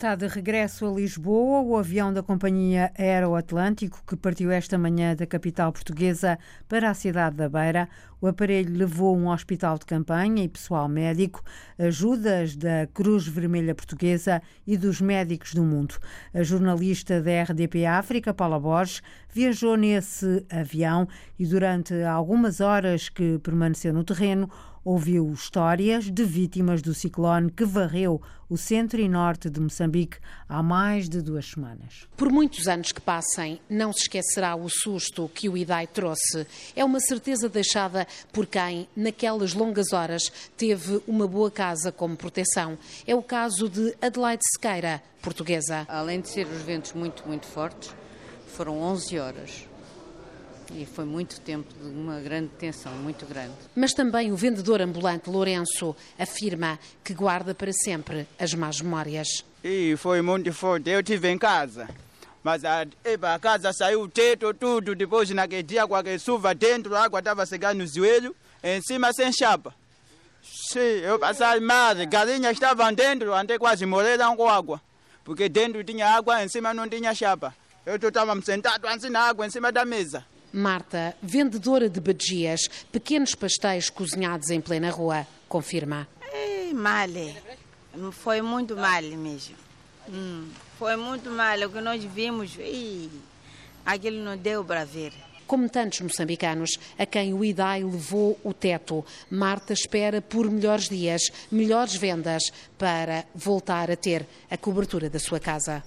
Está de regresso a Lisboa o avião da companhia Aeroatlântico que partiu esta manhã da capital portuguesa para a cidade da Beira. O aparelho levou um hospital de campanha e pessoal médico, ajudas da Cruz Vermelha Portuguesa e dos médicos do mundo. A jornalista da RDP África, Paula Borges, viajou nesse avião e durante algumas horas que permaneceu no terreno, ouviu histórias de vítimas do ciclone que varreu o centro e norte de Moçambique há mais de duas semanas. Por muitos anos que passem, não se esquecerá o susto que o IDAI trouxe. É uma certeza deixada por quem, naquelas longas horas, teve uma boa casa como proteção. É o caso de Adelaide Sequeira, portuguesa. Além de ser os ventos muito, muito fortes, foram 11 horas e foi muito tempo de uma grande tensão, muito grande. Mas também o vendedor ambulante Lourenço afirma que guarda para sempre as más memórias. E foi muito forte. Eu estive em casa. Mas a, a casa saiu o teto, tudo. Depois, naquele dia, com a chuva dentro, a água estava chegando no joelho, em cima sem chapa. Sim, eu passei mal. Galinhas estavam dentro, até quase morreram com água. Porque dentro tinha água, em cima não tinha chapa. Eu estava sentado assim na água, em cima da mesa. Marta, vendedora de badias, pequenos pastéis cozinhados em plena rua, confirma. É, mal, foi muito mal mesmo. Hum, foi muito mal o que nós vimos. e aquilo não deu para ver. Como tantos moçambicanos a quem o IDAI levou o teto, Marta espera por melhores dias, melhores vendas para voltar a ter a cobertura da sua casa.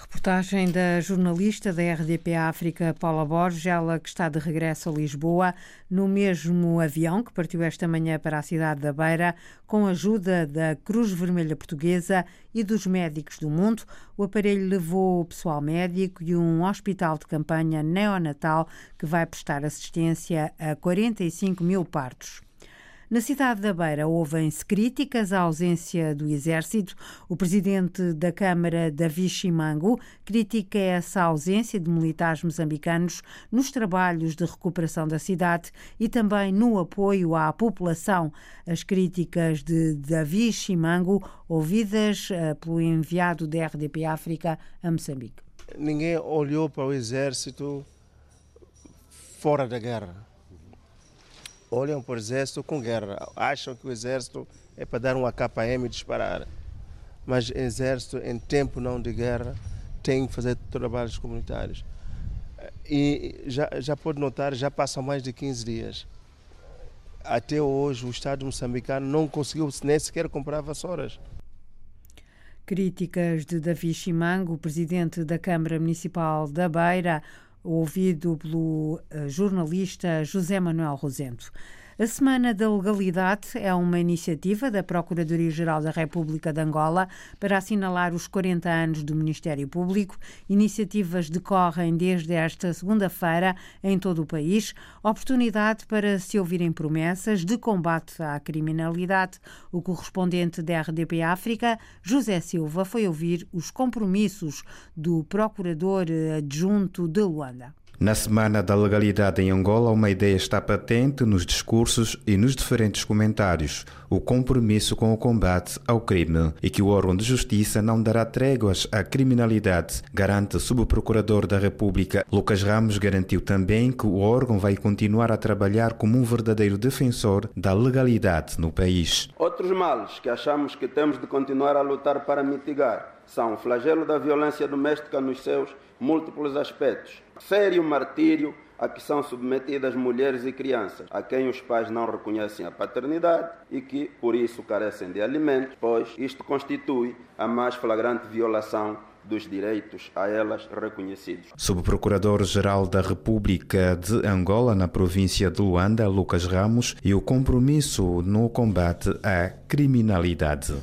Reportagem da jornalista da RDP África, Paula Borges, ela que está de regresso a Lisboa, no mesmo avião que partiu esta manhã para a cidade da Beira, com a ajuda da Cruz Vermelha Portuguesa e dos médicos do mundo. O aparelho levou o pessoal médico e um hospital de campanha neonatal que vai prestar assistência a 45 mil partos. Na cidade da Beira ouvem-se críticas à ausência do Exército. O presidente da Câmara, Davi Chimango, critica essa ausência de militares moçambicanos nos trabalhos de recuperação da cidade e também no apoio à população. As críticas de Davi Chimango, ouvidas eh, pelo enviado da RDP África a Moçambique. Ninguém olhou para o Exército fora da guerra olham para o exército com guerra, acham que o exército é para dar um AKM e disparar. Mas o exército, em tempo não de guerra, tem que fazer trabalhos comunitários. E já, já pode notar, já passam mais de 15 dias. Até hoje o Estado moçambicano não conseguiu nem sequer comprar vassouras. Críticas de Davi Chimango, presidente da Câmara Municipal da Beira, ouvido pelo eh, jornalista José Manuel Rosento. A Semana da Legalidade é uma iniciativa da Procuradoria-Geral da República de Angola para assinalar os 40 anos do Ministério Público. Iniciativas decorrem desde esta segunda-feira em todo o país. Oportunidade para se ouvirem promessas de combate à criminalidade. O correspondente da RDP África, José Silva, foi ouvir os compromissos do Procurador Adjunto de Luanda. Na Semana da Legalidade em Angola, uma ideia está patente nos discursos e nos diferentes comentários: o compromisso com o combate ao crime e que o órgão de justiça não dará tréguas à criminalidade, garante o subprocurador da República. Lucas Ramos garantiu também que o órgão vai continuar a trabalhar como um verdadeiro defensor da legalidade no país. Outros males que achamos que temos de continuar a lutar para mitigar são o flagelo da violência doméstica nos seus múltiplos aspectos, sério martírio a que são submetidas mulheres e crianças, a quem os pais não reconhecem a paternidade e que, por isso, carecem de alimentos, pois isto constitui a mais flagrante violação dos direitos a elas reconhecidos. Subprocurador-Geral da República de Angola, na província de Luanda, Lucas Ramos, e o compromisso no combate à criminalidade.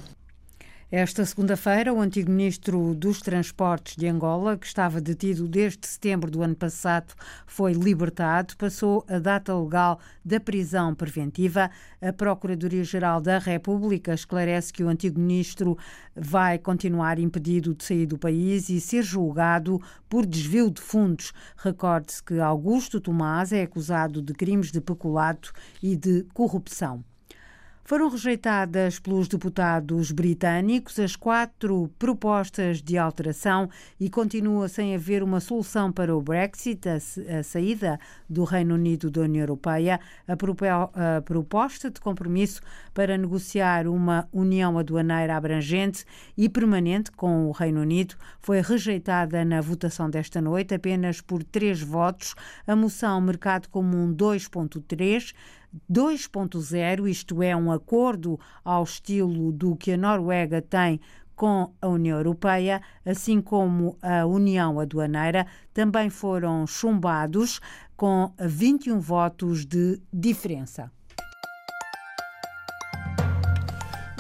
Esta segunda-feira, o antigo ministro dos Transportes de Angola, que estava detido desde setembro do ano passado, foi libertado, passou a data legal da prisão preventiva. A Procuradoria-Geral da República esclarece que o antigo ministro vai continuar impedido de sair do país e ser julgado por desvio de fundos. Recorde-se que Augusto Tomás é acusado de crimes de peculato e de corrupção. Foram rejeitadas pelos deputados britânicos as quatro propostas de alteração e continua sem haver uma solução para o Brexit, a, saída do Reino Unido da União Europeia. A, proposta de compromisso para negociar uma união aduaneira abrangente e permanente com o Reino Unido foi rejeitada na votação desta noite apenas por três votos. A moção Mercado Comum 2.3 2.0, isto é, um acordo ao estilo do que a Noruega tem com a União Europeia, assim como a União Aduaneira, também foram chumbados com 21 votos de diferença.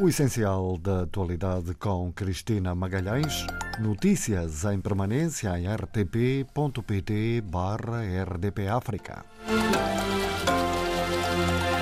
O essencial da atualidade com Cristina Magalhães. Notícias em permanência em rtp.pt/rdpafrica. Thank you.